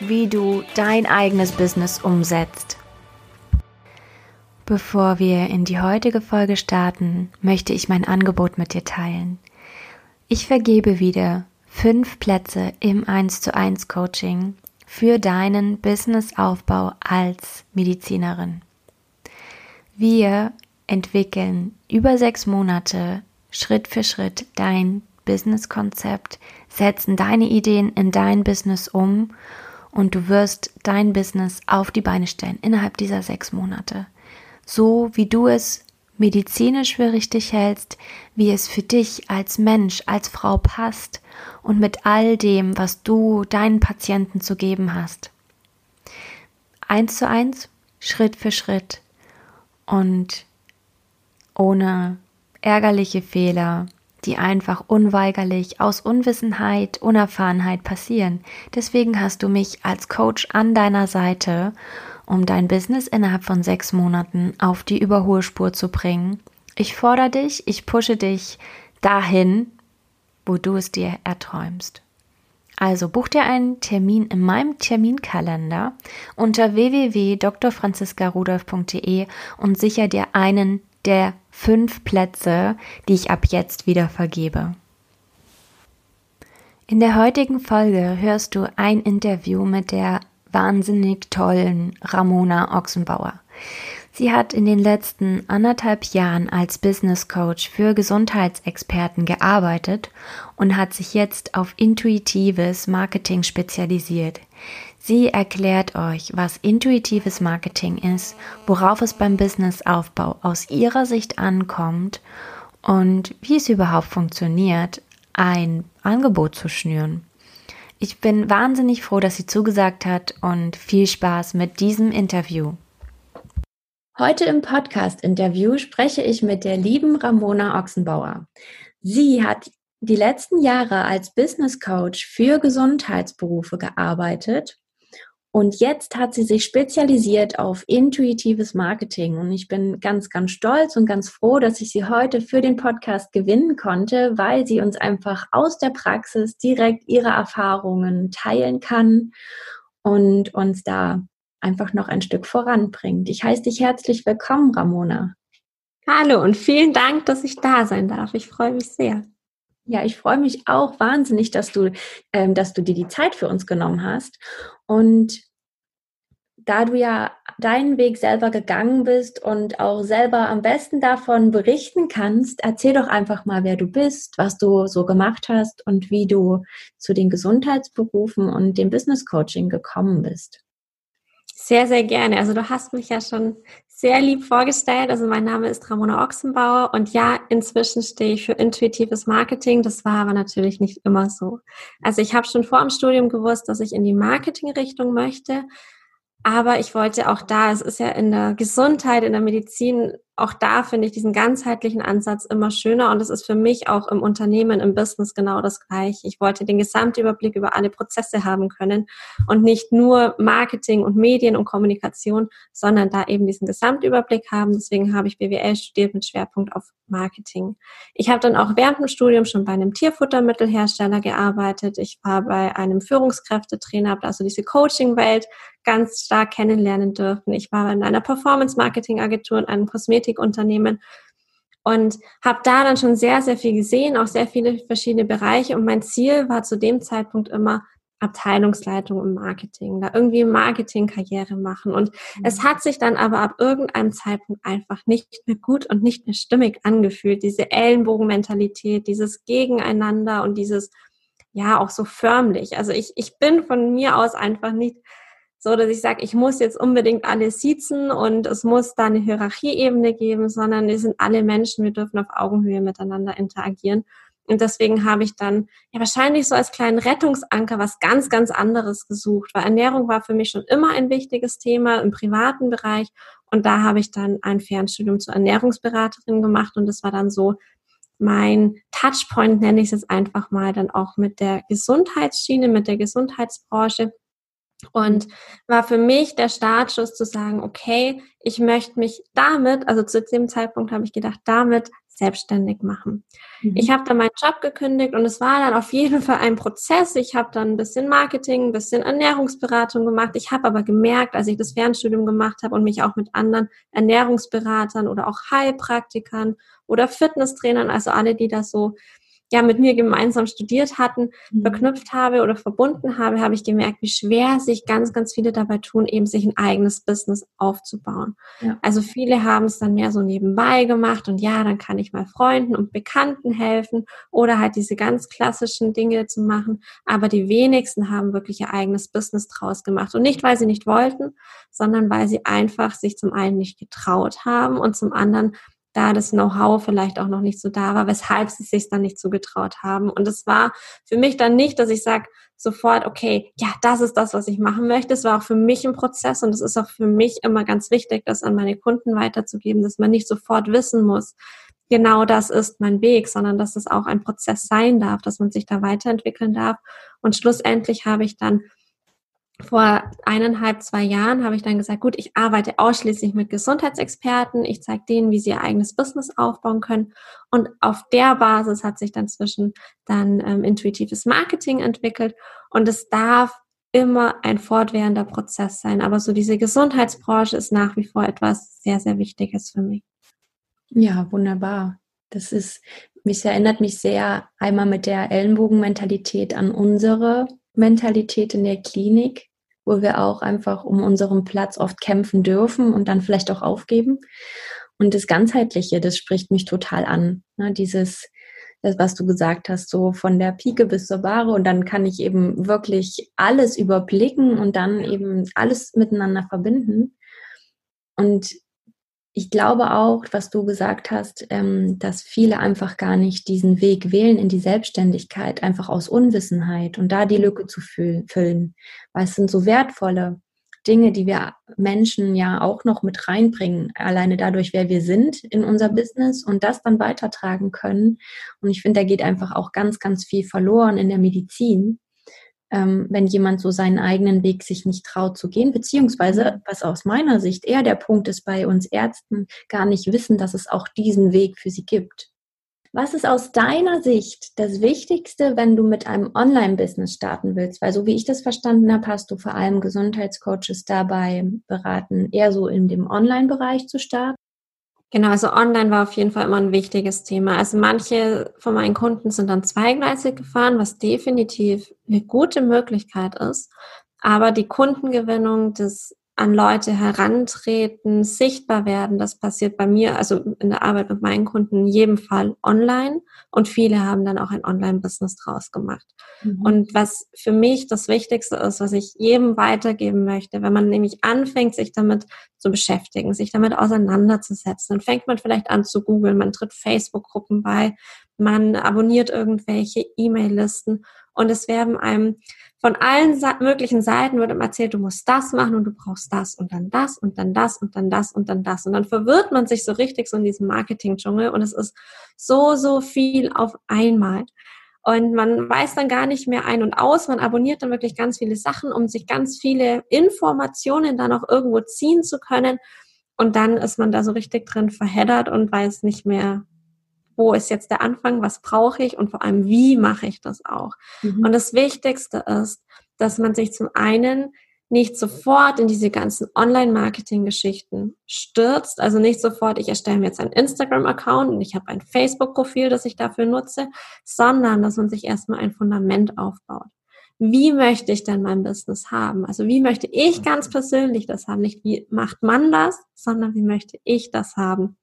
wie du dein eigenes Business umsetzt. Bevor wir in die heutige Folge starten, möchte ich mein Angebot mit dir teilen. Ich vergebe wieder fünf Plätze im 1 zu 1 Coaching für deinen Businessaufbau als Medizinerin. Wir entwickeln über sechs Monate Schritt für Schritt dein Businesskonzept, setzen deine Ideen in dein Business um und du wirst dein Business auf die Beine stellen innerhalb dieser sechs Monate. So wie du es medizinisch für richtig hältst, wie es für dich als Mensch, als Frau passt und mit all dem, was du deinen Patienten zu geben hast. Eins zu eins, Schritt für Schritt und ohne ärgerliche Fehler, die einfach unweigerlich aus Unwissenheit, Unerfahrenheit passieren. Deswegen hast du mich als Coach an deiner Seite, um dein Business innerhalb von sechs Monaten auf die Überholspur zu bringen. Ich fordere dich, ich pushe dich dahin, wo du es dir erträumst. Also buch dir einen Termin in meinem Terminkalender unter www.drfranziskarudolf.de und sicher dir einen der fünf Plätze, die ich ab jetzt wieder vergebe. In der heutigen Folge hörst du ein Interview mit der wahnsinnig tollen Ramona Ochsenbauer. Sie hat in den letzten anderthalb Jahren als Business Coach für Gesundheitsexperten gearbeitet und hat sich jetzt auf intuitives Marketing spezialisiert. Sie erklärt euch, was intuitives Marketing ist, worauf es beim Businessaufbau aus ihrer Sicht ankommt und wie es überhaupt funktioniert, ein Angebot zu schnüren. Ich bin wahnsinnig froh, dass sie zugesagt hat und viel Spaß mit diesem Interview. Heute im Podcast-Interview spreche ich mit der lieben Ramona Ochsenbauer. Sie hat die letzten Jahre als Business Coach für Gesundheitsberufe gearbeitet und jetzt hat sie sich spezialisiert auf intuitives Marketing. Und ich bin ganz, ganz stolz und ganz froh, dass ich sie heute für den Podcast gewinnen konnte, weil sie uns einfach aus der Praxis direkt ihre Erfahrungen teilen kann und uns da einfach noch ein Stück voranbringt. Ich heiße dich herzlich willkommen, Ramona. Hallo und vielen Dank, dass ich da sein darf. Ich freue mich sehr. Ja, ich freue mich auch wahnsinnig, dass du, ähm, dass du dir die Zeit für uns genommen hast. Und da du ja deinen Weg selber gegangen bist und auch selber am besten davon berichten kannst, erzähl doch einfach mal, wer du bist, was du so gemacht hast und wie du zu den Gesundheitsberufen und dem Business Coaching gekommen bist. Sehr, sehr gerne. Also du hast mich ja schon sehr lieb vorgestellt. Also mein Name ist Ramona Ochsenbauer und ja, inzwischen stehe ich für intuitives Marketing. Das war aber natürlich nicht immer so. Also ich habe schon vor dem Studium gewusst, dass ich in die Marketingrichtung möchte. Aber ich wollte auch da, es ist ja in der Gesundheit, in der Medizin auch da finde ich diesen ganzheitlichen Ansatz immer schöner und es ist für mich auch im Unternehmen, im Business genau das gleiche. Ich wollte den Gesamtüberblick über alle Prozesse haben können und nicht nur Marketing und Medien und Kommunikation, sondern da eben diesen Gesamtüberblick haben. Deswegen habe ich BWL studiert mit Schwerpunkt auf Marketing. Ich habe dann auch während dem Studium schon bei einem Tierfuttermittelhersteller gearbeitet. Ich war bei einem Führungskräftetrainer, habe also diese Coaching-Welt ganz stark kennenlernen dürfen. Ich war in einer Performance-Marketing-Agentur und einem Kosmetik Kosmetikunternehmen und habe da dann schon sehr, sehr viel gesehen, auch sehr viele verschiedene Bereiche. Und mein Ziel war zu dem Zeitpunkt immer Abteilungsleitung im Marketing, da irgendwie Marketingkarriere machen. Und mhm. es hat sich dann aber ab irgendeinem Zeitpunkt einfach nicht mehr gut und nicht mehr stimmig angefühlt. Diese Ellenbogenmentalität, dieses Gegeneinander und dieses, ja, auch so förmlich. Also ich, ich bin von mir aus einfach nicht so, dass ich sage, ich muss jetzt unbedingt alle siezen und es muss da eine Hierarchieebene geben, sondern wir sind alle Menschen, wir dürfen auf Augenhöhe miteinander interagieren. Und deswegen habe ich dann ja wahrscheinlich so als kleinen Rettungsanker was ganz, ganz anderes gesucht, weil Ernährung war für mich schon immer ein wichtiges Thema im privaten Bereich. Und da habe ich dann ein Fernstudium zur Ernährungsberaterin gemacht und das war dann so mein Touchpoint, nenne ich es jetzt einfach mal, dann auch mit der Gesundheitsschiene, mit der Gesundheitsbranche. Und war für mich der Startschuss zu sagen, okay, ich möchte mich damit, also zu dem Zeitpunkt habe ich gedacht, damit selbstständig machen. Mhm. Ich habe dann meinen Job gekündigt und es war dann auf jeden Fall ein Prozess. Ich habe dann ein bisschen Marketing, ein bisschen Ernährungsberatung gemacht. Ich habe aber gemerkt, als ich das Fernstudium gemacht habe und mich auch mit anderen Ernährungsberatern oder auch Heilpraktikern oder Fitnesstrainern, also alle, die das so ja mit mir gemeinsam studiert hatten, mhm. verknüpft habe oder verbunden habe, habe ich gemerkt, wie schwer sich ganz, ganz viele dabei tun, eben sich ein eigenes Business aufzubauen. Ja. Also viele haben es dann mehr so nebenbei gemacht und ja, dann kann ich mal Freunden und Bekannten helfen oder halt diese ganz klassischen Dinge zu machen. Aber die wenigsten haben wirklich ihr eigenes Business draus gemacht. Und nicht, weil sie nicht wollten, sondern weil sie einfach sich zum einen nicht getraut haben und zum anderen da das Know-how vielleicht auch noch nicht so da war, weshalb sie sich dann nicht zugetraut haben. Und es war für mich dann nicht, dass ich sage sofort, okay, ja, das ist das, was ich machen möchte. Es war auch für mich ein Prozess und es ist auch für mich immer ganz wichtig, das an meine Kunden weiterzugeben, dass man nicht sofort wissen muss, genau das ist mein Weg, sondern dass es auch ein Prozess sein darf, dass man sich da weiterentwickeln darf. Und schlussendlich habe ich dann vor eineinhalb, zwei Jahren habe ich dann gesagt, gut, ich arbeite ausschließlich mit Gesundheitsexperten. Ich zeige denen, wie sie ihr eigenes Business aufbauen können. Und auf der Basis hat sich dann zwischen dann ähm, intuitives Marketing entwickelt. Und es darf immer ein fortwährender Prozess sein. Aber so diese Gesundheitsbranche ist nach wie vor etwas sehr, sehr Wichtiges für mich. Ja, wunderbar. Das ist, mich erinnert mich sehr einmal mit der Ellenbogenmentalität an unsere Mentalität in der Klinik, wo wir auch einfach um unseren Platz oft kämpfen dürfen und dann vielleicht auch aufgeben. Und das Ganzheitliche, das spricht mich total an. Ne? Dieses, das, was du gesagt hast, so von der Pike bis zur Ware und dann kann ich eben wirklich alles überblicken und dann eben alles miteinander verbinden. Und ich glaube auch, was du gesagt hast, ähm, dass viele einfach gar nicht diesen Weg wählen in die Selbstständigkeit, einfach aus Unwissenheit und da die Lücke zu füllen. Weil es sind so wertvolle Dinge, die wir Menschen ja auch noch mit reinbringen, alleine dadurch, wer wir sind in unser Business und das dann weitertragen können. Und ich finde, da geht einfach auch ganz, ganz viel verloren in der Medizin ähm, wenn jemand so seinen eigenen Weg sich nicht traut zu gehen, beziehungsweise, mhm. was aus meiner Sicht eher der Punkt ist bei uns Ärzten, gar nicht wissen, dass es auch diesen Weg für sie gibt. Was ist aus deiner Sicht das Wichtigste, wenn du mit einem Online-Business starten willst? Weil so wie ich das verstanden habe, hast du vor allem Gesundheitscoaches dabei beraten, eher so in dem Online-Bereich zu starten. Genau, also online war auf jeden Fall immer ein wichtiges Thema. Also manche von meinen Kunden sind dann zweigleisig gefahren, was definitiv eine gute Möglichkeit ist. Aber die Kundengewinnung, das an Leute herantreten, sichtbar werden. Das passiert bei mir, also in der Arbeit mit meinen Kunden in jedem Fall online und viele haben dann auch ein Online-Business draus gemacht. Mhm. Und was für mich das Wichtigste ist, was ich jedem weitergeben möchte, wenn man nämlich anfängt, sich damit zu beschäftigen, sich damit auseinanderzusetzen, dann fängt man vielleicht an zu googeln, man tritt Facebook-Gruppen bei, man abonniert irgendwelche E-Mail-Listen und es werden einem von allen möglichen Seiten wird ihm erzählt, du musst das machen und du brauchst das und dann das und dann das und dann das und dann das. Und dann verwirrt man sich so richtig so in diesem Marketing-Dschungel und es ist so, so viel auf einmal. Und man weiß dann gar nicht mehr ein und aus. Man abonniert dann wirklich ganz viele Sachen, um sich ganz viele Informationen dann auch irgendwo ziehen zu können. Und dann ist man da so richtig drin verheddert und weiß nicht mehr, wo ist jetzt der Anfang, was brauche ich und vor allem, wie mache ich das auch. Mhm. Und das Wichtigste ist, dass man sich zum einen nicht sofort in diese ganzen Online-Marketing-Geschichten stürzt. Also nicht sofort, ich erstelle mir jetzt einen Instagram-Account und ich habe ein Facebook-Profil, das ich dafür nutze, sondern dass man sich erstmal ein Fundament aufbaut. Wie möchte ich denn mein Business haben? Also wie möchte ich ganz persönlich das haben? Nicht wie macht man das, sondern wie möchte ich das haben?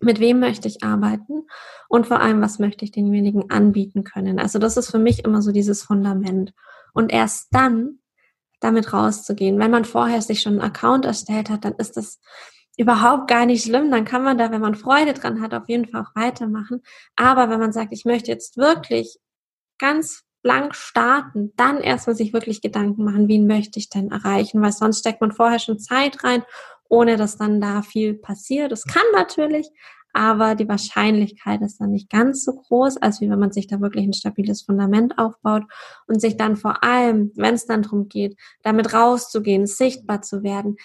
Mit wem möchte ich arbeiten und vor allem, was möchte ich denjenigen anbieten können. Also das ist für mich immer so dieses Fundament. Und erst dann damit rauszugehen. Wenn man vorher sich schon einen Account erstellt hat, dann ist das überhaupt gar nicht schlimm. Dann kann man da, wenn man Freude dran hat, auf jeden Fall auch weitermachen. Aber wenn man sagt, ich möchte jetzt wirklich ganz blank starten, dann erstmal sich wirklich Gedanken machen, wen möchte ich denn erreichen, weil sonst steckt man vorher schon Zeit rein, ohne dass dann da viel passiert. Das kann natürlich, aber die Wahrscheinlichkeit ist dann nicht ganz so groß, als wie wenn man sich da wirklich ein stabiles Fundament aufbaut und sich dann vor allem, wenn es dann darum geht, damit rauszugehen, sichtbar zu werden,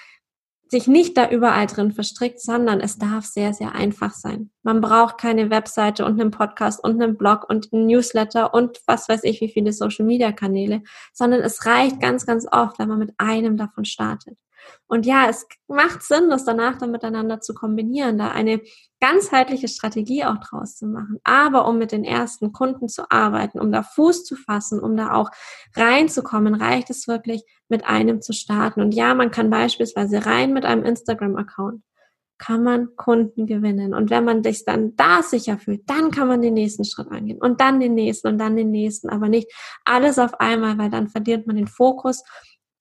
sich nicht da überall drin verstrickt, sondern es darf sehr, sehr einfach sein. Man braucht keine Webseite und einen Podcast und einen Blog und einen Newsletter und was weiß ich, wie viele Social Media Kanäle, sondern es reicht ganz, ganz oft, wenn man mit einem davon startet. Und ja, es macht Sinn, das danach dann miteinander zu kombinieren, da eine ganzheitliche Strategie auch draus zu machen. Aber um mit den ersten Kunden zu arbeiten, um da Fuß zu fassen, um da auch reinzukommen, reicht es wirklich, mit einem zu starten. Und ja, man kann beispielsweise rein mit einem Instagram-Account kann man Kunden gewinnen. Und wenn man sich dann da sicher fühlt, dann kann man den nächsten Schritt angehen und dann den nächsten und dann den nächsten, aber nicht alles auf einmal, weil dann verliert man den Fokus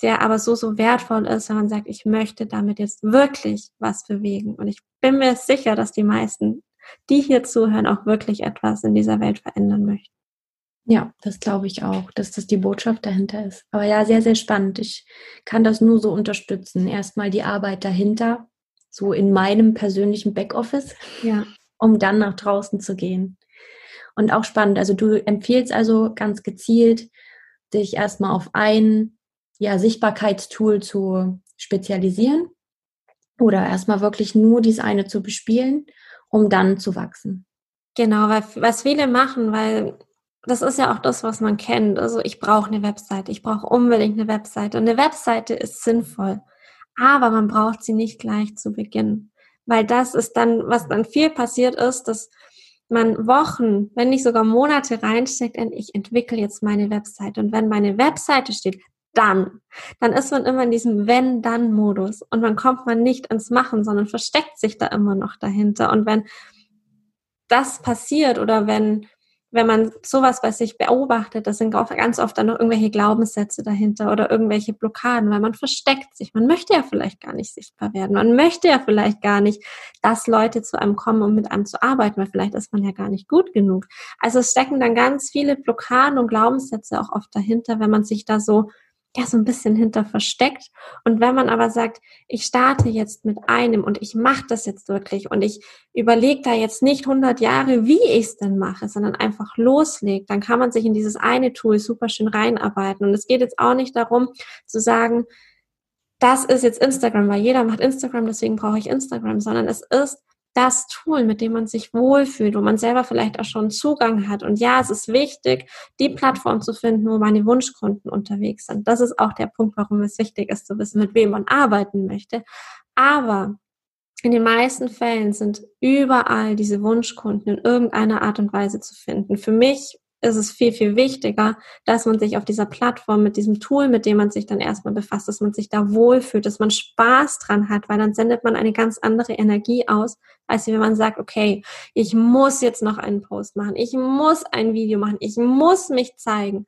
der aber so, so wertvoll ist, wenn man sagt, ich möchte damit jetzt wirklich was bewegen. Und ich bin mir sicher, dass die meisten, die hier zuhören, auch wirklich etwas in dieser Welt verändern möchten. Ja, das glaube ich auch, dass das die Botschaft dahinter ist. Aber ja, sehr, sehr spannend. Ich kann das nur so unterstützen. Erstmal die Arbeit dahinter, so in meinem persönlichen Backoffice, ja. um dann nach draußen zu gehen. Und auch spannend. Also du empfiehlst also ganz gezielt, dich erstmal auf ein ja, Sichtbarkeitstool zu spezialisieren oder erstmal wirklich nur dies eine zu bespielen, um dann zu wachsen. Genau, weil was viele machen, weil das ist ja auch das, was man kennt. Also ich brauche eine Webseite, ich brauche unbedingt eine Webseite. Und eine Webseite ist sinnvoll, aber man braucht sie nicht gleich zu Beginn. Weil das ist dann, was dann viel passiert ist, dass man Wochen, wenn nicht sogar Monate reinsteckt in, ich entwickle jetzt meine Webseite. Und wenn meine Webseite steht, dann. Dann ist man immer in diesem Wenn-Dann-Modus und man kommt man nicht ins Machen, sondern versteckt sich da immer noch dahinter. Und wenn das passiert oder wenn, wenn man sowas bei sich beobachtet, das sind ganz oft dann noch irgendwelche Glaubenssätze dahinter oder irgendwelche Blockaden, weil man versteckt sich. Man möchte ja vielleicht gar nicht sichtbar werden. Man möchte ja vielleicht gar nicht, dass Leute zu einem kommen, um mit einem zu arbeiten, weil vielleicht ist man ja gar nicht gut genug. Also es stecken dann ganz viele Blockaden und Glaubenssätze auch oft dahinter, wenn man sich da so ja so ein bisschen hinter versteckt. Und wenn man aber sagt, ich starte jetzt mit einem und ich mache das jetzt wirklich und ich überlege da jetzt nicht 100 Jahre, wie ich es denn mache, sondern einfach loslegt, dann kann man sich in dieses eine Tool super schön reinarbeiten. Und es geht jetzt auch nicht darum zu sagen, das ist jetzt Instagram, weil jeder macht Instagram, deswegen brauche ich Instagram, sondern es ist das Tool, mit dem man sich wohlfühlt, wo man selber vielleicht auch schon Zugang hat. Und ja, es ist wichtig, die Plattform zu finden, wo meine Wunschkunden unterwegs sind. Das ist auch der Punkt, warum es wichtig ist zu wissen, mit wem man arbeiten möchte. Aber in den meisten Fällen sind überall diese Wunschkunden in irgendeiner Art und Weise zu finden. Für mich ist es viel, viel wichtiger, dass man sich auf dieser Plattform mit diesem Tool, mit dem man sich dann erstmal befasst, dass man sich da wohlfühlt, dass man Spaß dran hat, weil dann sendet man eine ganz andere Energie aus, als wenn man sagt, okay, ich muss jetzt noch einen Post machen, ich muss ein Video machen, ich muss mich zeigen.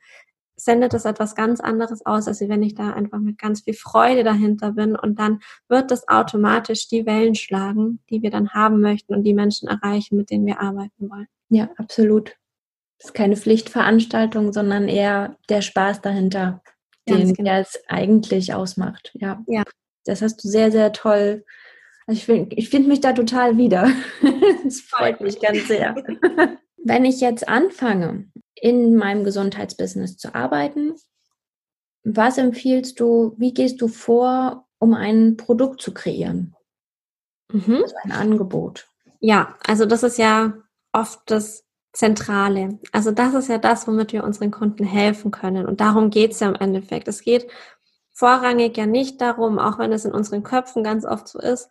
Sendet das etwas ganz anderes aus, als wenn ich da einfach mit ganz viel Freude dahinter bin und dann wird das automatisch die Wellen schlagen, die wir dann haben möchten und die Menschen erreichen, mit denen wir arbeiten wollen. Ja, absolut ist keine Pflichtveranstaltung, sondern eher der Spaß dahinter, den genau. es eigentlich ausmacht. Ja. ja. Das hast du sehr, sehr toll. Also ich finde ich find mich da total wieder. Das freut mich ganz sehr. Wenn ich jetzt anfange, in meinem Gesundheitsbusiness zu arbeiten, was empfiehlst du, wie gehst du vor, um ein Produkt zu kreieren? Mhm. Also ein Angebot. Ja, also das ist ja oft das Zentrale. Also das ist ja das, womit wir unseren Kunden helfen können. Und darum geht es ja im Endeffekt. Es geht vorrangig ja nicht darum, auch wenn es in unseren Köpfen ganz oft so ist,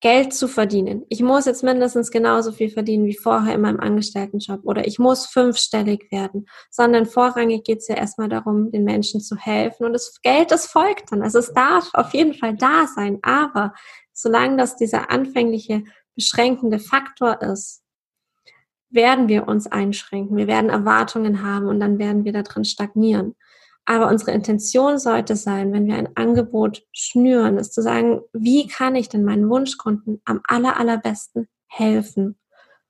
Geld zu verdienen. Ich muss jetzt mindestens genauso viel verdienen wie vorher in meinem Angestelltenjob oder ich muss fünfstellig werden, sondern vorrangig geht es ja erstmal darum, den Menschen zu helfen und das Geld, das folgt dann. Also es darf auf jeden Fall da sein, aber solange das dieser anfängliche beschränkende Faktor ist, werden wir uns einschränken. Wir werden Erwartungen haben und dann werden wir da drin stagnieren. Aber unsere Intention sollte sein, wenn wir ein Angebot schnüren, ist zu sagen, wie kann ich denn meinen Wunschkunden am aller, allerbesten helfen?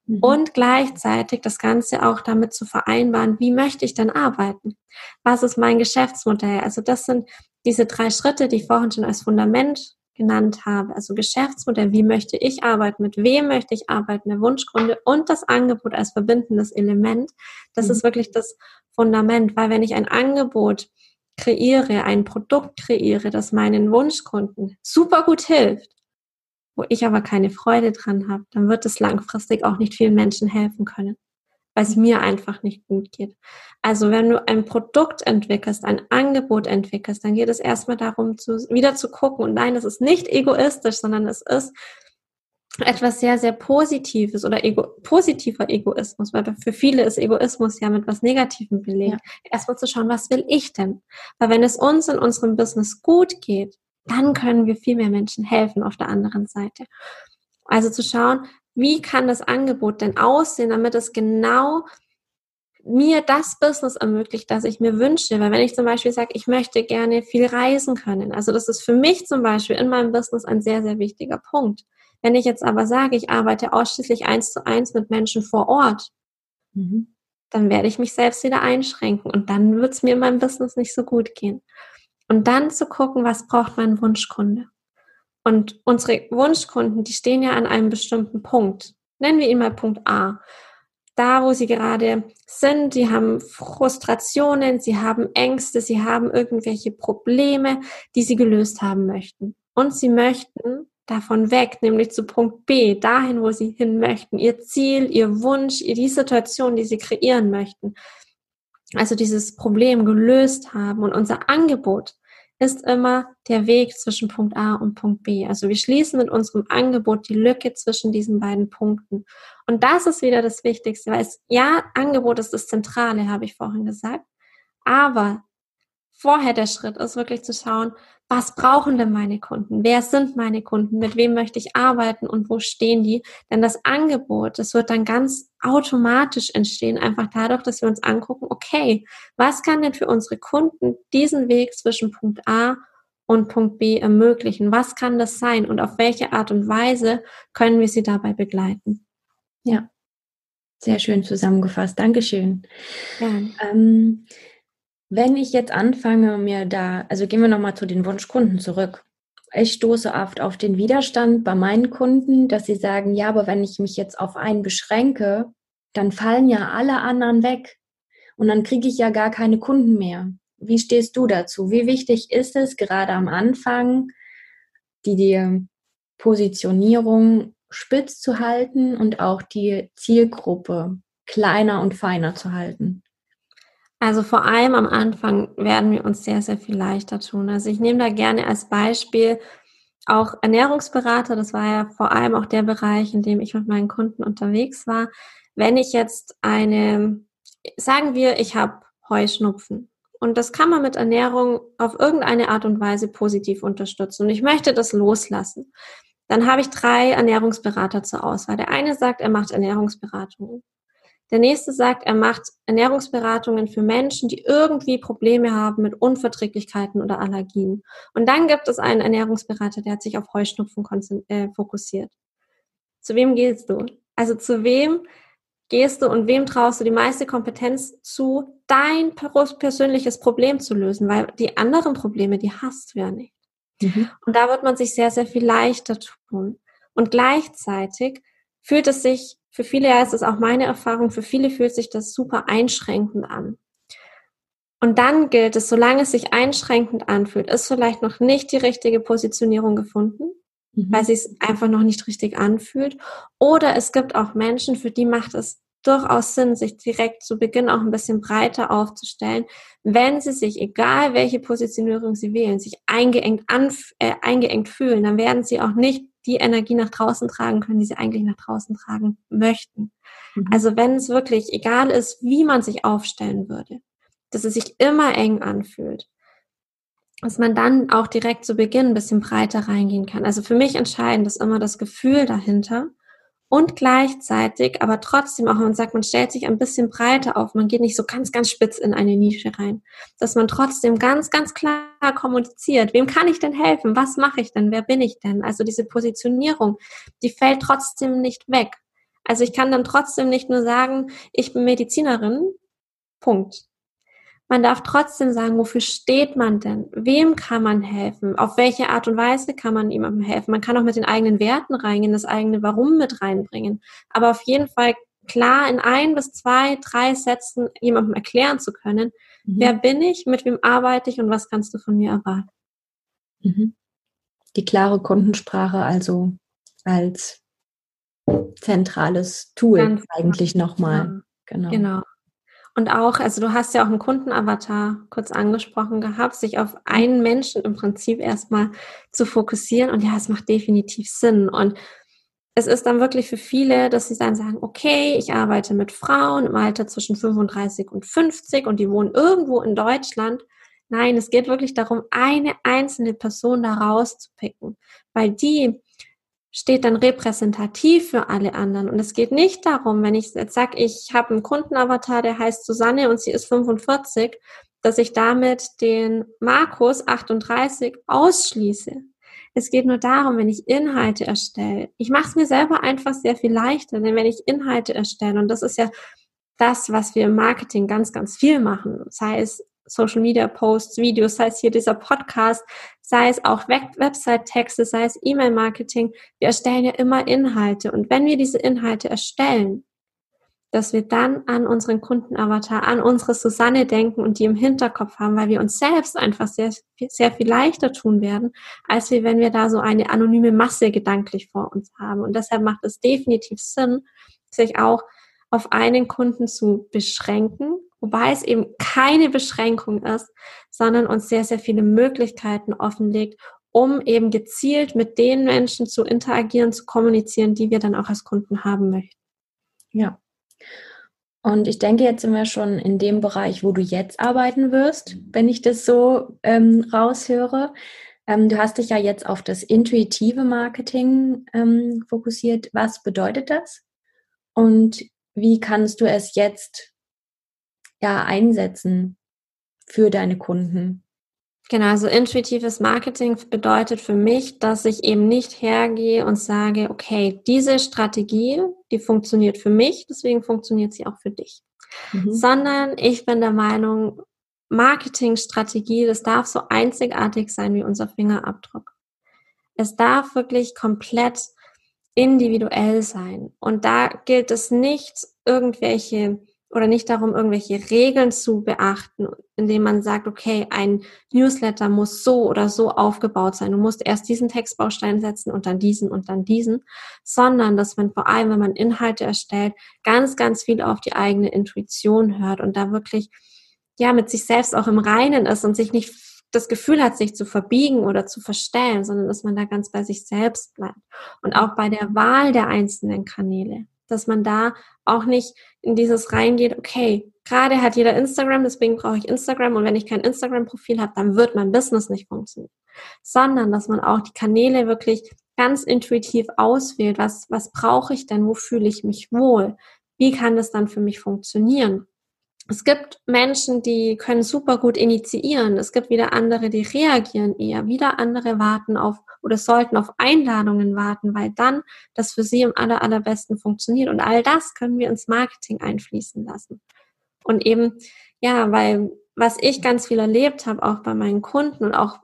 Mhm. Und gleichzeitig das Ganze auch damit zu vereinbaren, wie möchte ich denn arbeiten? Was ist mein Geschäftsmodell? Also das sind diese drei Schritte, die ich vorhin schon als Fundament genannt habe. Also Geschäftsmodell, wie möchte ich arbeiten, mit wem möchte ich arbeiten, der Wunschgründe und das Angebot als verbindendes Element. Das mhm. ist wirklich das Fundament, weil wenn ich ein Angebot kreiere, ein Produkt kreiere, das meinen Wunschkunden super gut hilft, wo ich aber keine Freude dran habe, dann wird es langfristig auch nicht vielen Menschen helfen können weil es mir einfach nicht gut geht. Also wenn du ein Produkt entwickelst, ein Angebot entwickelst, dann geht es erstmal darum, zu, wieder zu gucken. Und nein, es ist nicht egoistisch, sondern es ist etwas sehr, sehr Positives oder ego positiver Egoismus, weil für viele ist Egoismus ja mit was Negativem belegt. Ja. Erstmal zu schauen, was will ich denn? Weil wenn es uns in unserem Business gut geht, dann können wir viel mehr Menschen helfen auf der anderen Seite. Also zu schauen, wie kann das Angebot denn aussehen, damit es genau mir das Business ermöglicht, das ich mir wünsche. Weil wenn ich zum Beispiel sage, ich möchte gerne viel reisen können, also das ist für mich zum Beispiel in meinem Business ein sehr, sehr wichtiger Punkt. Wenn ich jetzt aber sage, ich arbeite ausschließlich eins zu eins mit Menschen vor Ort, mhm. dann werde ich mich selbst wieder einschränken und dann wird es mir in meinem Business nicht so gut gehen. Und dann zu gucken, was braucht mein Wunschkunde. Und unsere Wunschkunden, die stehen ja an einem bestimmten Punkt. Nennen wir ihn mal Punkt A. Da, wo sie gerade sind, sie haben Frustrationen, sie haben Ängste, sie haben irgendwelche Probleme, die sie gelöst haben möchten. Und sie möchten davon weg, nämlich zu Punkt B, dahin, wo sie hin möchten. Ihr Ziel, ihr Wunsch, die Situation, die sie kreieren möchten. Also dieses Problem gelöst haben. Und unser Angebot ist immer der Weg zwischen Punkt A und Punkt B. Also wir schließen mit unserem Angebot die Lücke zwischen diesen beiden Punkten. Und das ist wieder das Wichtigste, weil es, ja, Angebot ist das Zentrale, habe ich vorhin gesagt. Aber vorher der Schritt ist wirklich zu schauen, was brauchen denn meine Kunden? Wer sind meine Kunden? Mit wem möchte ich arbeiten und wo stehen die? Denn das Angebot, das wird dann ganz automatisch entstehen, einfach dadurch, dass wir uns angucken, okay, was kann denn für unsere Kunden diesen Weg zwischen Punkt A und Punkt B ermöglichen? Was kann das sein und auf welche Art und Weise können wir sie dabei begleiten? Ja, sehr schön zusammengefasst. Dankeschön. Ja. Ähm, wenn ich jetzt anfange, mir da, also gehen wir nochmal zu den Wunschkunden zurück. Ich stoße oft auf den Widerstand bei meinen Kunden, dass sie sagen, ja, aber wenn ich mich jetzt auf einen beschränke, dann fallen ja alle anderen weg und dann kriege ich ja gar keine Kunden mehr. Wie stehst du dazu? Wie wichtig ist es gerade am Anfang, die, die Positionierung spitz zu halten und auch die Zielgruppe kleiner und feiner zu halten? Also vor allem am Anfang werden wir uns sehr, sehr viel leichter tun. Also ich nehme da gerne als Beispiel auch Ernährungsberater. Das war ja vor allem auch der Bereich, in dem ich mit meinen Kunden unterwegs war. Wenn ich jetzt eine, sagen wir, ich habe Heuschnupfen. Und das kann man mit Ernährung auf irgendeine Art und Weise positiv unterstützen. Und ich möchte das loslassen. Dann habe ich drei Ernährungsberater zur Auswahl. Der eine sagt, er macht Ernährungsberatungen. Der nächste sagt, er macht Ernährungsberatungen für Menschen, die irgendwie Probleme haben mit Unverträglichkeiten oder Allergien. Und dann gibt es einen Ernährungsberater, der hat sich auf Heuschnupfen äh, fokussiert. Zu wem gehst du? Also zu wem gehst du und wem traust du die meiste Kompetenz zu, dein persönliches Problem zu lösen? Weil die anderen Probleme, die hast du ja nicht. Mhm. Und da wird man sich sehr, sehr viel leichter tun. Und gleichzeitig fühlt es sich für viele, ja, ist es auch meine Erfahrung, für viele fühlt sich das super einschränkend an. Und dann gilt es, solange es sich einschränkend anfühlt, ist vielleicht noch nicht die richtige Positionierung gefunden, mhm. weil sie es einfach noch nicht richtig anfühlt. Oder es gibt auch Menschen, für die macht es durchaus Sinn, sich direkt zu Beginn auch ein bisschen breiter aufzustellen, wenn sie sich, egal welche Positionierung sie wählen, sich eingeengt, anf äh, eingeengt fühlen, dann werden sie auch nicht die Energie nach draußen tragen können, die sie eigentlich nach draußen tragen möchten. Mhm. Also wenn es wirklich egal ist, wie man sich aufstellen würde, dass es sich immer eng anfühlt, dass man dann auch direkt zu Beginn ein bisschen breiter reingehen kann. Also für mich entscheidend ist immer das Gefühl dahinter und gleichzeitig, aber trotzdem auch, man sagt, man stellt sich ein bisschen breiter auf, man geht nicht so ganz, ganz spitz in eine Nische rein, dass man trotzdem ganz, ganz klar kommuniziert, wem kann ich denn helfen, was mache ich denn, wer bin ich denn? Also diese Positionierung, die fällt trotzdem nicht weg. Also ich kann dann trotzdem nicht nur sagen, ich bin Medizinerin, Punkt. Man darf trotzdem sagen, wofür steht man denn? Wem kann man helfen? Auf welche Art und Weise kann man jemandem helfen? Man kann auch mit den eigenen Werten reingehen, das eigene Warum mit reinbringen. Aber auf jeden Fall klar in ein bis zwei, drei Sätzen jemandem erklären zu können, mhm. wer bin ich, mit wem arbeite ich und was kannst du von mir erwarten. Mhm. Die klare Kundensprache also als zentrales Tool Ganz eigentlich genau. nochmal. Genau. genau. Und auch, also du hast ja auch einen Kundenavatar kurz angesprochen gehabt, sich auf einen Menschen im Prinzip erstmal zu fokussieren. Und ja, es macht definitiv Sinn. Und es ist dann wirklich für viele, dass sie dann sagen, okay, ich arbeite mit Frauen im Alter zwischen 35 und 50 und die wohnen irgendwo in Deutschland. Nein, es geht wirklich darum, eine einzelne Person da rauszupicken, weil die steht dann repräsentativ für alle anderen. Und es geht nicht darum, wenn ich jetzt sage, ich habe einen Kundenavatar, der heißt Susanne und sie ist 45, dass ich damit den Markus 38 ausschließe. Es geht nur darum, wenn ich Inhalte erstelle. Ich mache es mir selber einfach sehr viel leichter, denn wenn ich Inhalte erstelle, und das ist ja das, was wir im Marketing ganz, ganz viel machen, sei es Social Media Posts, Videos, sei es hier dieser Podcast, sei es auch Website-Texte, sei es E-Mail-Marketing. Wir erstellen ja immer Inhalte. Und wenn wir diese Inhalte erstellen, dass wir dann an unseren Kundenavatar, an unsere Susanne denken und die im Hinterkopf haben, weil wir uns selbst einfach sehr, sehr viel leichter tun werden, als wir, wenn wir da so eine anonyme Masse gedanklich vor uns haben. Und deshalb macht es definitiv Sinn, sich auch auf einen Kunden zu beschränken, wobei es eben keine Beschränkung ist, sondern uns sehr, sehr viele Möglichkeiten offenlegt, um eben gezielt mit den Menschen zu interagieren, zu kommunizieren, die wir dann auch als Kunden haben möchten. Ja. Und ich denke, jetzt sind wir schon in dem Bereich, wo du jetzt arbeiten wirst, wenn ich das so ähm, raushöre. Ähm, du hast dich ja jetzt auf das intuitive Marketing ähm, fokussiert. Was bedeutet das? Und wie kannst du es jetzt ja einsetzen für deine Kunden? Genau, also intuitives Marketing bedeutet für mich, dass ich eben nicht hergehe und sage, okay, diese Strategie, die funktioniert für mich, deswegen funktioniert sie auch für dich. Mhm. Sondern ich bin der Meinung, Marketingstrategie, das darf so einzigartig sein wie unser Fingerabdruck. Es darf wirklich komplett individuell sein. Und da gilt es nicht, irgendwelche oder nicht darum, irgendwelche Regeln zu beachten, indem man sagt, okay, ein Newsletter muss so oder so aufgebaut sein. Du musst erst diesen Textbaustein setzen und dann diesen und dann diesen, sondern dass man vor allem, wenn man Inhalte erstellt, ganz, ganz viel auf die eigene Intuition hört und da wirklich, ja, mit sich selbst auch im Reinen ist und sich nicht das Gefühl hat, sich zu verbiegen oder zu verstellen, sondern dass man da ganz bei sich selbst bleibt. Und auch bei der Wahl der einzelnen Kanäle, dass man da auch nicht in dieses reingeht, okay, gerade hat jeder Instagram, deswegen brauche ich Instagram und wenn ich kein Instagram-Profil habe, dann wird mein Business nicht funktionieren. Sondern, dass man auch die Kanäle wirklich ganz intuitiv auswählt, was, was brauche ich denn, wo fühle ich mich wohl, wie kann das dann für mich funktionieren es gibt Menschen, die können super gut initiieren. Es gibt wieder andere, die reagieren eher. Wieder andere warten auf oder sollten auf Einladungen warten, weil dann das für sie am aller, allerbesten funktioniert. Und all das können wir ins Marketing einfließen lassen. Und eben, ja, weil was ich ganz viel erlebt habe, auch bei meinen Kunden und auch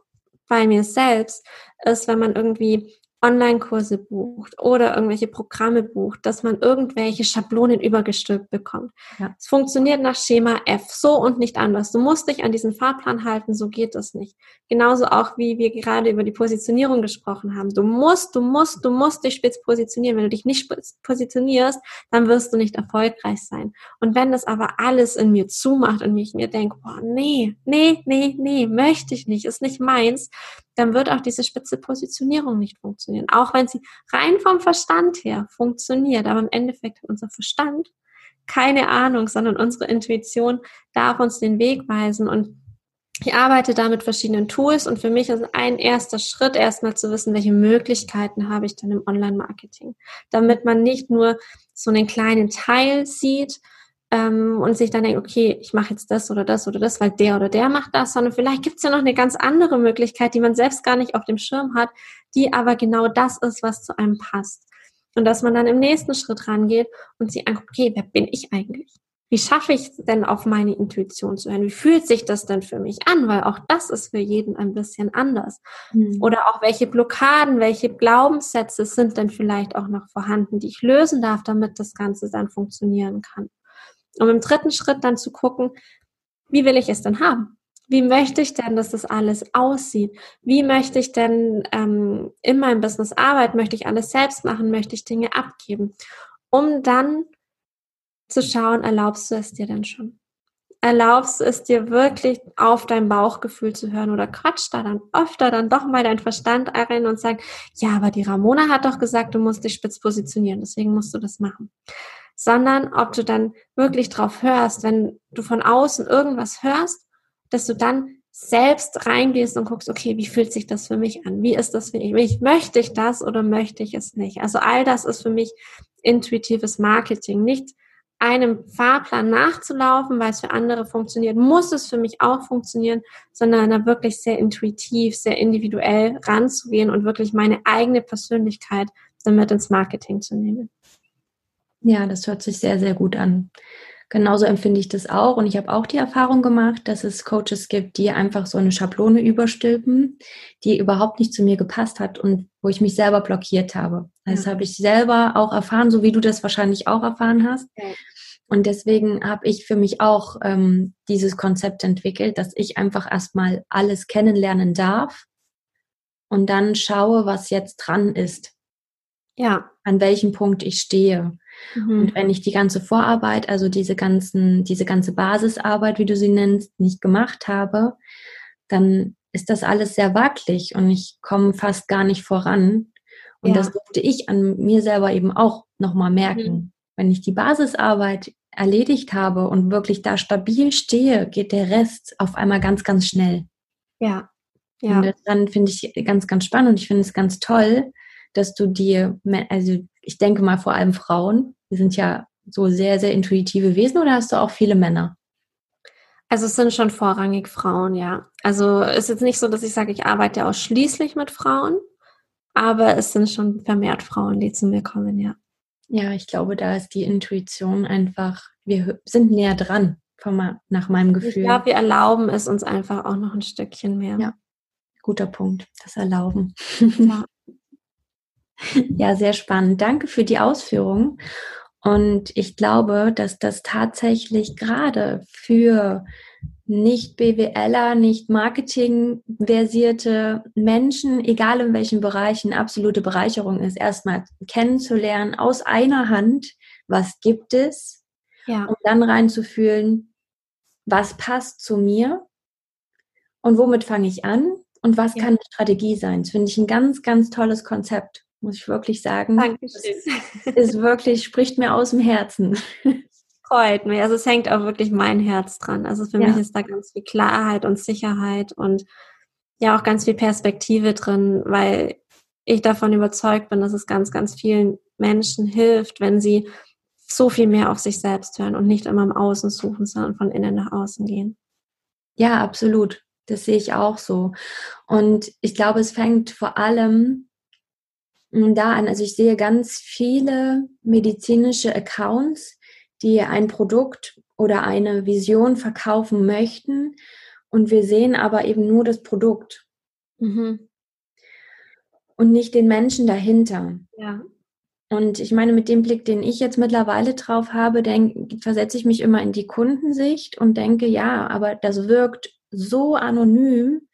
bei mir selbst, ist, wenn man irgendwie Online-Kurse bucht oder irgendwelche Programme bucht, dass man irgendwelche Schablonen übergestülpt bekommt. Ja. Es funktioniert nach Schema F, so und nicht anders. Du musst dich an diesen Fahrplan halten, so geht das nicht. Genauso auch, wie wir gerade über die Positionierung gesprochen haben. Du musst, du musst, du musst dich spitz positionieren. Wenn du dich nicht positionierst, dann wirst du nicht erfolgreich sein. Und wenn das aber alles in mir zumacht und ich mir denke, boah, nee, nee, nee, nee, möchte ich nicht, ist nicht meins, dann wird auch diese spitze Positionierung nicht funktionieren. Auch wenn sie rein vom Verstand her funktioniert, aber im Endeffekt hat unser Verstand keine Ahnung, sondern unsere Intuition darf uns den Weg weisen. Und ich arbeite da mit verschiedenen Tools und für mich ist ein erster Schritt erstmal zu wissen, welche Möglichkeiten habe ich denn im Online-Marketing, damit man nicht nur so einen kleinen Teil sieht ähm, und sich dann denkt, okay, ich mache jetzt das oder das oder das, weil der oder der macht das, sondern vielleicht gibt es ja noch eine ganz andere Möglichkeit, die man selbst gar nicht auf dem Schirm hat, die aber genau das ist, was zu einem passt. Und dass man dann im nächsten Schritt rangeht und sich anguckt, okay, wer bin ich eigentlich? Wie schaffe ich es denn auf meine Intuition zu hören? Wie fühlt sich das denn für mich an? Weil auch das ist für jeden ein bisschen anders. Mhm. Oder auch welche Blockaden, welche Glaubenssätze sind denn vielleicht auch noch vorhanden, die ich lösen darf, damit das Ganze dann funktionieren kann. Um im dritten Schritt dann zu gucken, wie will ich es denn haben? Wie möchte ich denn, dass das alles aussieht? Wie möchte ich denn ähm, in meinem Business arbeiten? Möchte ich alles selbst machen? Möchte ich Dinge abgeben? Um dann zu schauen, erlaubst du es dir denn schon? Erlaubst du es dir wirklich auf dein Bauchgefühl zu hören oder quatscht da dann öfter dann doch mal dein Verstand rein und sagt, ja, aber die Ramona hat doch gesagt, du musst dich spitz positionieren, deswegen musst du das machen. Sondern ob du dann wirklich drauf hörst, wenn du von außen irgendwas hörst, dass du dann selbst reingehst und guckst, okay, wie fühlt sich das für mich an? Wie ist das für mich? Möchte ich das oder möchte ich es nicht? Also all das ist für mich intuitives Marketing. Nicht einem Fahrplan nachzulaufen, weil es für andere funktioniert, muss es für mich auch funktionieren, sondern da wirklich sehr intuitiv, sehr individuell ranzugehen und wirklich meine eigene Persönlichkeit damit ins Marketing zu nehmen. Ja, das hört sich sehr, sehr gut an. Genauso empfinde ich das auch und ich habe auch die Erfahrung gemacht, dass es Coaches gibt, die einfach so eine Schablone überstülpen, die überhaupt nicht zu mir gepasst hat und wo ich mich selber blockiert habe. Das ja. habe ich selber auch erfahren, so wie du das wahrscheinlich auch erfahren hast. Ja. Und deswegen habe ich für mich auch ähm, dieses Konzept entwickelt, dass ich einfach erstmal alles kennenlernen darf und dann schaue, was jetzt dran ist. Ja. An welchem Punkt ich stehe. Mhm. Und wenn ich die ganze Vorarbeit, also diese ganzen, diese ganze Basisarbeit, wie du sie nennst, nicht gemacht habe, dann ist das alles sehr wackelig und ich komme fast gar nicht voran. Und ja. das durfte ich an mir selber eben auch nochmal merken. Mhm. Wenn ich die Basisarbeit erledigt habe und wirklich da stabil stehe, geht der Rest auf einmal ganz, ganz schnell. Ja. ja. Und dann finde ich ganz, ganz spannend und ich finde es ganz toll, dass du dir, also ich denke mal vor allem Frauen, wir sind ja so sehr, sehr intuitive Wesen oder hast du auch viele Männer? Also es sind schon vorrangig Frauen, ja. Also es ist jetzt nicht so, dass ich sage, ich arbeite ausschließlich mit Frauen, aber es sind schon vermehrt Frauen, die zu mir kommen, ja. Ja, ich glaube, da ist die Intuition einfach, wir sind näher dran, nach meinem Gefühl. Glaube, wir erlauben es uns einfach auch noch ein Stückchen mehr. Ja, guter Punkt, das Erlauben. Ja. Ja, sehr spannend. Danke für die Ausführung. Und ich glaube, dass das tatsächlich gerade für nicht BWLer, nicht Marketing-versierte Menschen, egal in welchen Bereichen, absolute Bereicherung ist, erstmal kennenzulernen aus einer Hand, was gibt es, ja. und dann reinzufühlen, was passt zu mir und womit fange ich an und was ja. kann die Strategie sein. Das finde ich ein ganz, ganz tolles Konzept muss ich wirklich sagen. Dankeschön. Ist wirklich, spricht mir aus dem Herzen. Freut mich. Also es hängt auch wirklich mein Herz dran. Also für ja. mich ist da ganz viel Klarheit und Sicherheit und ja auch ganz viel Perspektive drin, weil ich davon überzeugt bin, dass es ganz, ganz vielen Menschen hilft, wenn sie so viel mehr auf sich selbst hören und nicht immer im Außen suchen, sondern von innen nach außen gehen. Ja, absolut. Das sehe ich auch so. Und ich glaube, es fängt vor allem da an. Also ich sehe ganz viele medizinische Accounts, die ein Produkt oder eine Vision verkaufen möchten und wir sehen aber eben nur das Produkt mhm. und nicht den Menschen dahinter. Ja. Und ich meine, mit dem Blick, den ich jetzt mittlerweile drauf habe, denk, versetze ich mich immer in die Kundensicht und denke, ja, aber das wirkt so anonym,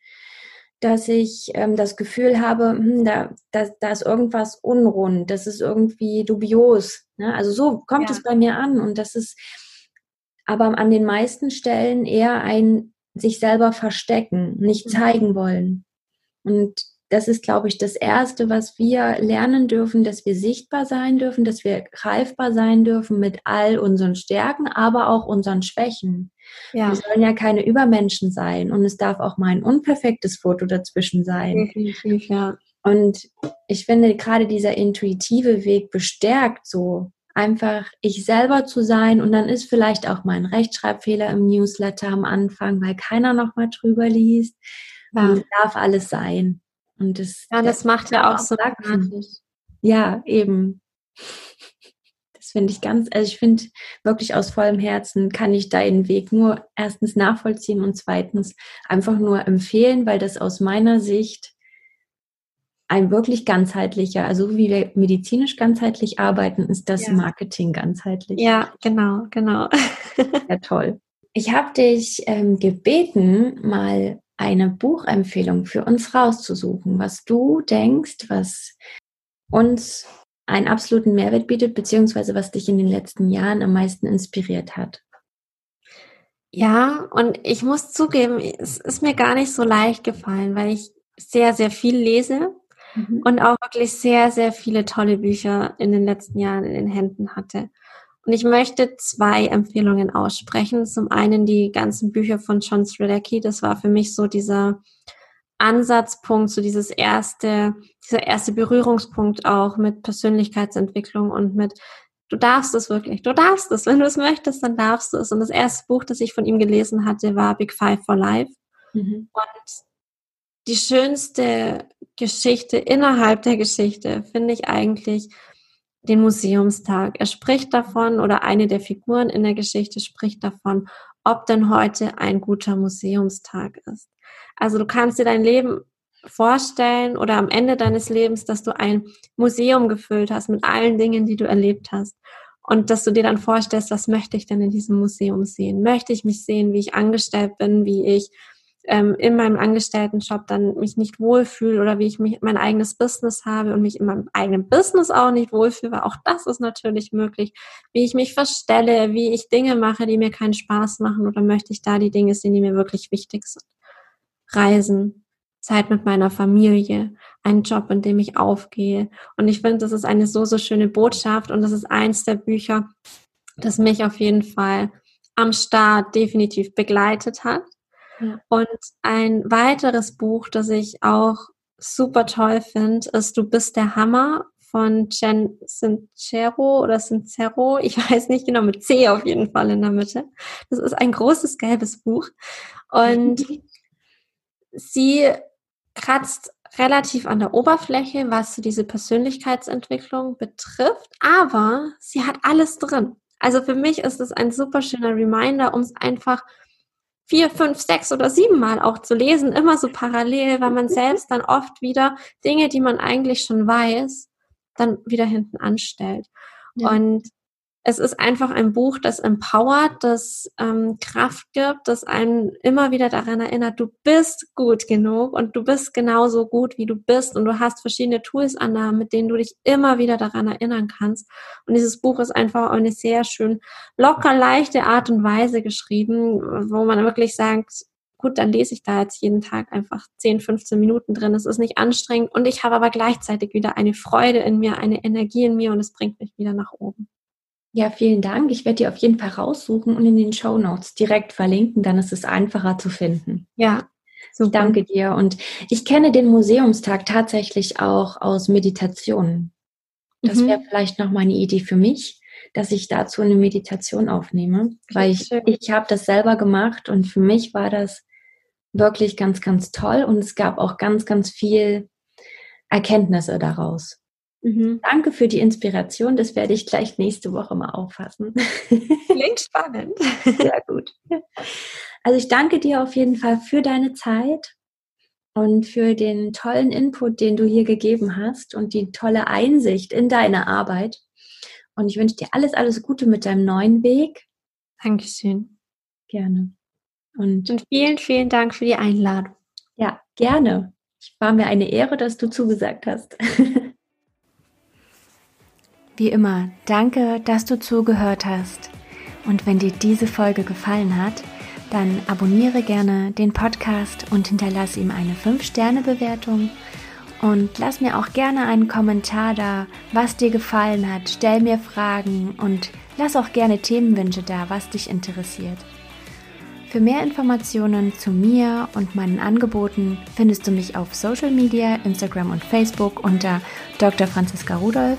dass ich ähm, das Gefühl habe, hm, da, da, da ist irgendwas unrund, das ist irgendwie dubios. Ne? Also so kommt ja. es bei mir an und das ist aber an den meisten Stellen eher ein sich selber verstecken, nicht mhm. zeigen wollen. Und das ist, glaube ich, das Erste, was wir lernen dürfen, dass wir sichtbar sein dürfen, dass wir greifbar sein dürfen mit all unseren Stärken, aber auch unseren Schwächen. Ja. Wir sollen ja keine Übermenschen sein und es darf auch mal ein unperfektes Foto dazwischen sein. Definitiv, ja. Und ich finde, gerade dieser intuitive Weg bestärkt so einfach ich selber zu sein und dann ist vielleicht auch mal ein Rechtschreibfehler im Newsletter am Anfang, weil keiner noch mal drüber liest. Ja. Und es darf alles sein. Und das, ja, das, das macht ja auch so Ja, eben. Finde ich ganz, also ich finde wirklich aus vollem Herzen kann ich deinen Weg nur erstens nachvollziehen und zweitens einfach nur empfehlen, weil das aus meiner Sicht ein wirklich ganzheitlicher, also wie wir medizinisch ganzheitlich arbeiten, ist das ja. Marketing ganzheitlich. Ja, genau, genau. ja, toll. Ich habe dich ähm, gebeten, mal eine Buchempfehlung für uns rauszusuchen, was du denkst, was uns einen absoluten Mehrwert bietet, beziehungsweise was dich in den letzten Jahren am meisten inspiriert hat. Ja, und ich muss zugeben, es ist mir gar nicht so leicht gefallen, weil ich sehr, sehr viel lese mhm. und auch wirklich sehr, sehr viele tolle Bücher in den letzten Jahren in den Händen hatte. Und ich möchte zwei Empfehlungen aussprechen. Zum einen die ganzen Bücher von John Strelacki. Das war für mich so dieser Ansatzpunkt, so dieses erste, dieser erste Berührungspunkt auch mit Persönlichkeitsentwicklung und mit Du darfst es wirklich. Du darfst es. Wenn du es möchtest, dann darfst du es. Und das erste Buch, das ich von ihm gelesen hatte, war Big Five for Life. Mhm. Und die schönste Geschichte innerhalb der Geschichte finde ich eigentlich den Museumstag. Er spricht davon oder eine der Figuren in der Geschichte spricht davon, ob denn heute ein guter Museumstag ist. Also du kannst dir dein Leben vorstellen oder am Ende deines Lebens, dass du ein Museum gefüllt hast mit allen Dingen, die du erlebt hast. Und dass du dir dann vorstellst, was möchte ich denn in diesem Museum sehen? Möchte ich mich sehen, wie ich angestellt bin, wie ich ähm, in meinem Angestelltenjob dann mich nicht wohlfühle oder wie ich mich mein eigenes Business habe und mich in meinem eigenen Business auch nicht wohlfühle, weil auch das ist natürlich möglich, wie ich mich verstelle, wie ich Dinge mache, die mir keinen Spaß machen oder möchte ich da die Dinge sehen, die mir wirklich wichtig sind. Reisen, Zeit mit meiner Familie, einen Job, in dem ich aufgehe. Und ich finde, das ist eine so, so schöne Botschaft und das ist eins der Bücher, das mich auf jeden Fall am Start definitiv begleitet hat und ein weiteres Buch, das ich auch super toll finde, ist Du bist der Hammer von Jen Sincero oder Sincero, ich weiß nicht genau, mit C auf jeden Fall in der Mitte. Das ist ein großes gelbes Buch und sie kratzt relativ an der Oberfläche, was diese Persönlichkeitsentwicklung betrifft, aber sie hat alles drin. Also für mich ist es ein super schöner Reminder, um es einfach vier, fünf, sechs oder sieben Mal auch zu lesen, immer so parallel, weil man selbst dann oft wieder Dinge, die man eigentlich schon weiß, dann wieder hinten anstellt. Ja. Und es ist einfach ein Buch, das empowert, das ähm, Kraft gibt, das einen immer wieder daran erinnert, du bist gut genug und du bist genauso gut, wie du bist und du hast verschiedene Tools an der, mit denen du dich immer wieder daran erinnern kannst. Und dieses Buch ist einfach eine sehr schön locker, leichte Art und Weise geschrieben, wo man wirklich sagt, gut, dann lese ich da jetzt jeden Tag einfach 10, 15 Minuten drin. Es ist nicht anstrengend und ich habe aber gleichzeitig wieder eine Freude in mir, eine Energie in mir und es bringt mich wieder nach oben. Ja, vielen Dank. Ich werde die auf jeden Fall raussuchen und in den Show Notes direkt verlinken, dann ist es einfacher zu finden. Ja. Super. Ich danke dir. Und ich kenne den Museumstag tatsächlich auch aus Meditationen. Das mhm. wäre vielleicht noch mal eine Idee für mich, dass ich dazu eine Meditation aufnehme, weil ich, ich habe das selber gemacht und für mich war das wirklich ganz, ganz toll und es gab auch ganz, ganz viel Erkenntnisse daraus. Mhm. Danke für die Inspiration. Das werde ich gleich nächste Woche mal auffassen. Klingt spannend. Sehr gut. Also ich danke dir auf jeden Fall für deine Zeit und für den tollen Input, den du hier gegeben hast und die tolle Einsicht in deine Arbeit. Und ich wünsche dir alles, alles Gute mit deinem neuen Weg. Dankeschön. Gerne. Und, und vielen, vielen Dank für die Einladung. Ja, gerne. Es war mir eine Ehre, dass du zugesagt hast. Wie immer, danke, dass du zugehört hast. Und wenn dir diese Folge gefallen hat, dann abonniere gerne den Podcast und hinterlasse ihm eine 5-Sterne-Bewertung. Und lass mir auch gerne einen Kommentar da, was dir gefallen hat. Stell mir Fragen und lass auch gerne Themenwünsche da, was dich interessiert. Für mehr Informationen zu mir und meinen Angeboten findest du mich auf Social Media, Instagram und Facebook unter Dr. Franziska Rudolf,